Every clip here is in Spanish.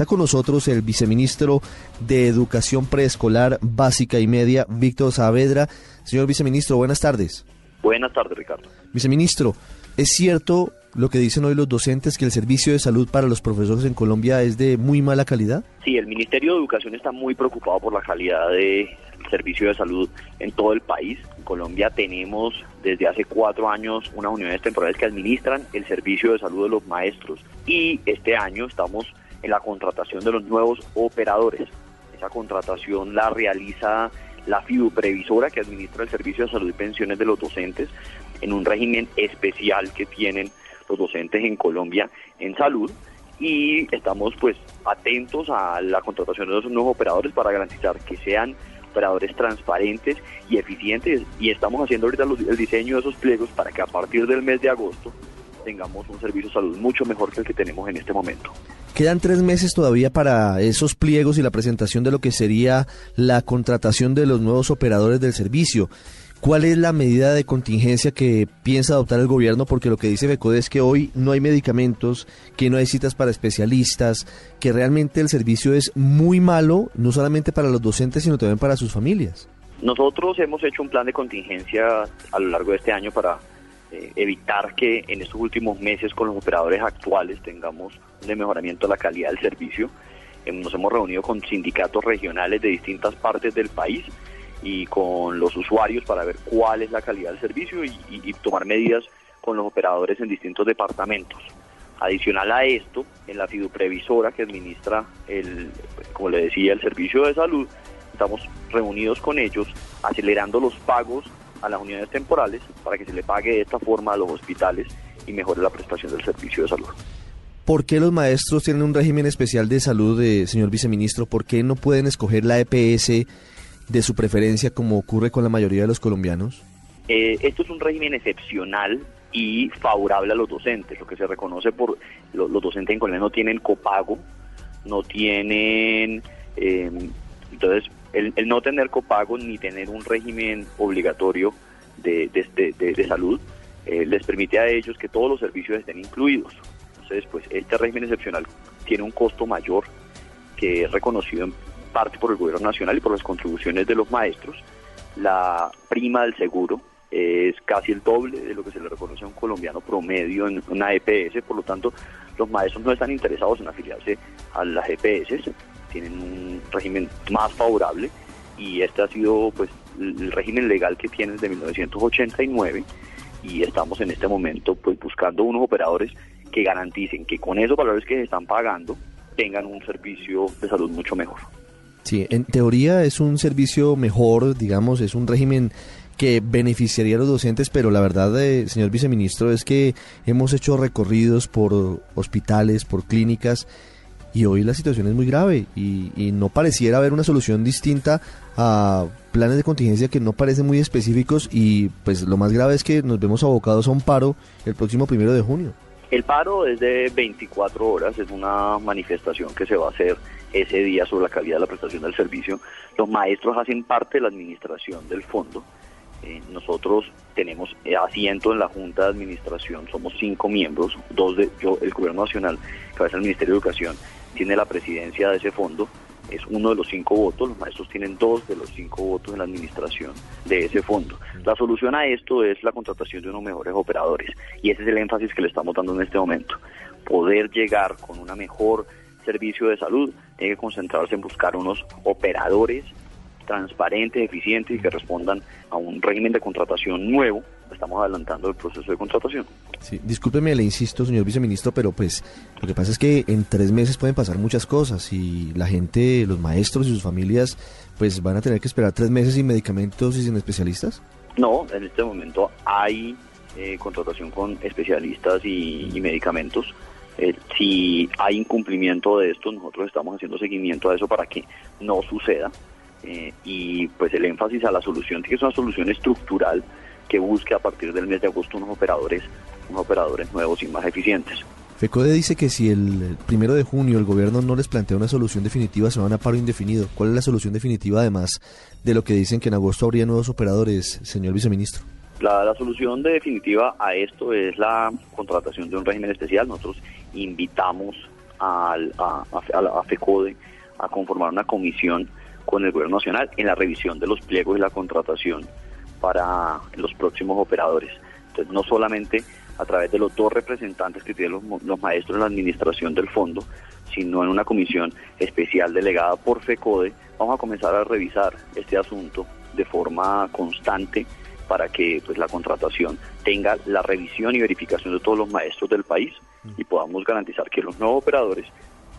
Está con nosotros el viceministro de Educación Preescolar Básica y Media, Víctor Saavedra. Señor viceministro, buenas tardes. Buenas tardes, Ricardo. Viceministro, ¿es cierto lo que dicen hoy los docentes que el servicio de salud para los profesores en Colombia es de muy mala calidad? Sí, el Ministerio de Educación está muy preocupado por la calidad del servicio de salud en todo el país. En Colombia tenemos desde hace cuatro años unas unidades temporales que administran el servicio de salud de los maestros y este año estamos en la contratación de los nuevos operadores. Esa contratación la realiza la FIDU previsora que administra el Servicio de Salud y Pensiones de los docentes en un régimen especial que tienen los docentes en Colombia en salud y estamos pues atentos a la contratación de esos nuevos operadores para garantizar que sean operadores transparentes y eficientes y estamos haciendo ahorita el diseño de esos pliegos para que a partir del mes de agosto tengamos un servicio de salud mucho mejor que el que tenemos en este momento. Quedan tres meses todavía para esos pliegos y la presentación de lo que sería la contratación de los nuevos operadores del servicio. ¿Cuál es la medida de contingencia que piensa adoptar el gobierno? Porque lo que dice FECODE es que hoy no hay medicamentos, que no hay citas para especialistas, que realmente el servicio es muy malo, no solamente para los docentes, sino también para sus familias. Nosotros hemos hecho un plan de contingencia a lo largo de este año para eh, evitar que en estos últimos meses con los operadores actuales tengamos un mejoramiento de la calidad del servicio. Eh, nos hemos reunido con sindicatos regionales de distintas partes del país y con los usuarios para ver cuál es la calidad del servicio y, tomar medidas con los operadores en distintos departamentos. Adicional a esto, en la fiduprevisora que administra el, como le decía, el servicio de salud, estamos reunidos con ellos acelerando los pagos a las unidades temporales para que se le pague de esta forma a los hospitales y mejore la prestación del servicio de salud. ¿Por qué los maestros tienen un régimen especial de salud, eh, señor viceministro? ¿Por qué no pueden escoger la EPS de su preferencia como ocurre con la mayoría de los colombianos? Eh, esto es un régimen excepcional y favorable a los docentes, lo que se reconoce por los docentes en Colombia no tienen copago, no tienen, eh, entonces el, no tener copago ni tener un régimen obligatorio de, de, salud eh, les permite a ellos que todos los servicios estén incluidos. Entonces, pues este régimen excepcional tiene un costo mayor que es reconocido en parte por el gobierno nacional y por las contribuciones de los maestros. La prima del seguro es casi el doble de lo que se le reconoce a un colombiano promedio en una EPS, por lo tanto los maestros no están interesados en afiliarse a las EPS, tienen un régimen más favorable y este ha sido pues el régimen legal que tienen desde 1989 y estamos en este momento pues buscando unos operadores que garanticen que con esos valores que se están pagando tengan un servicio de salud mucho mejor. Sí, en teoría es un servicio mejor, digamos, es un régimen que beneficiaría a los docentes, pero la verdad, eh, señor viceministro, es que hemos hecho recorridos por hospitales, por clínicas, y hoy la situación es muy grave y, no pareciera haber una solución distinta a planes de contingencia que no parecen muy específicos y pues lo más grave es que nos vemos abocados a un paro el próximo primero de junio. El paro es de 24 horas, es una manifestación que se va a hacer ese día sobre la calidad de la prestación del servicio. Los maestros hacen parte de la administración del fondo. Eh, nosotros tenemos asiento en la Junta de Administración, somos cinco miembros, dos de yo, el Gobierno Nacional, cabeza del Ministerio de Educación, tiene la presidencia de ese fondo, es uno de los cinco votos, los maestros tienen dos de los cinco votos en la administración de ese fondo. La solución a esto es la contratación de unos mejores operadores y ese es el énfasis que le estamos dando en este momento. Poder llegar con una mejor servicio de salud tiene que concentrarse en buscar unos operadores transparentes, eficientes y que respondan a un régimen de contratación nuevo. Estamos adelantando el proceso de contratación. Sí, discúlpeme, le insisto, señor viceministro, pero pues lo que pasa es que en tres meses pueden pasar muchas cosas y la gente, los maestros y sus familias, pues van a tener que esperar tres meses sin medicamentos y sin especialistas. No, en este momento hay eh, contratación con especialistas y, medicamentos. Eh, si hay incumplimiento de esto, nosotros estamos haciendo seguimiento a eso para que no suceda. Eh, y pues el énfasis a la solución, que es una solución estructural que busque a partir del mes de agosto unos operadores, unos operadores nuevos y más eficientes. FECODE dice que si el primero de junio el gobierno no les plantea una solución definitiva, se van a paro indefinido. ¿Cuál es la solución definitiva además de lo que dicen que en agosto habría nuevos operadores, señor viceministro? La, la solución definitiva a esto es la contratación de un régimen especial. Nosotros invitamos al, a, a, FECODE a conformar una comisión con el gobierno nacional en la revisión de los pliegos y la contratación para los próximos operadores. Entonces, no solamente a través de los dos representantes que tienen los, los maestros en la administración del fondo, sino en una comisión especial delegada por FECODE, vamos a comenzar a revisar este asunto de forma constante para que pues la contratación tenga la revisión y verificación de todos los maestros del país y podamos garantizar que los nuevos operadores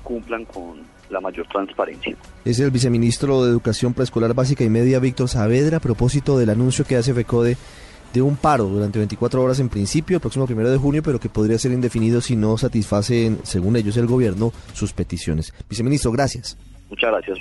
cumplan con la mayor transparencia. Es el viceministro de Educación Preescolar Básica y Media, Víctor Saavedra, a propósito del anuncio que hace FECODE de un paro durante 24 horas en principio, el próximo primero de junio, pero que podría ser indefinido si no satisfacen, según ellos, el gobierno, sus peticiones. Viceministro, gracias. Muchas gracias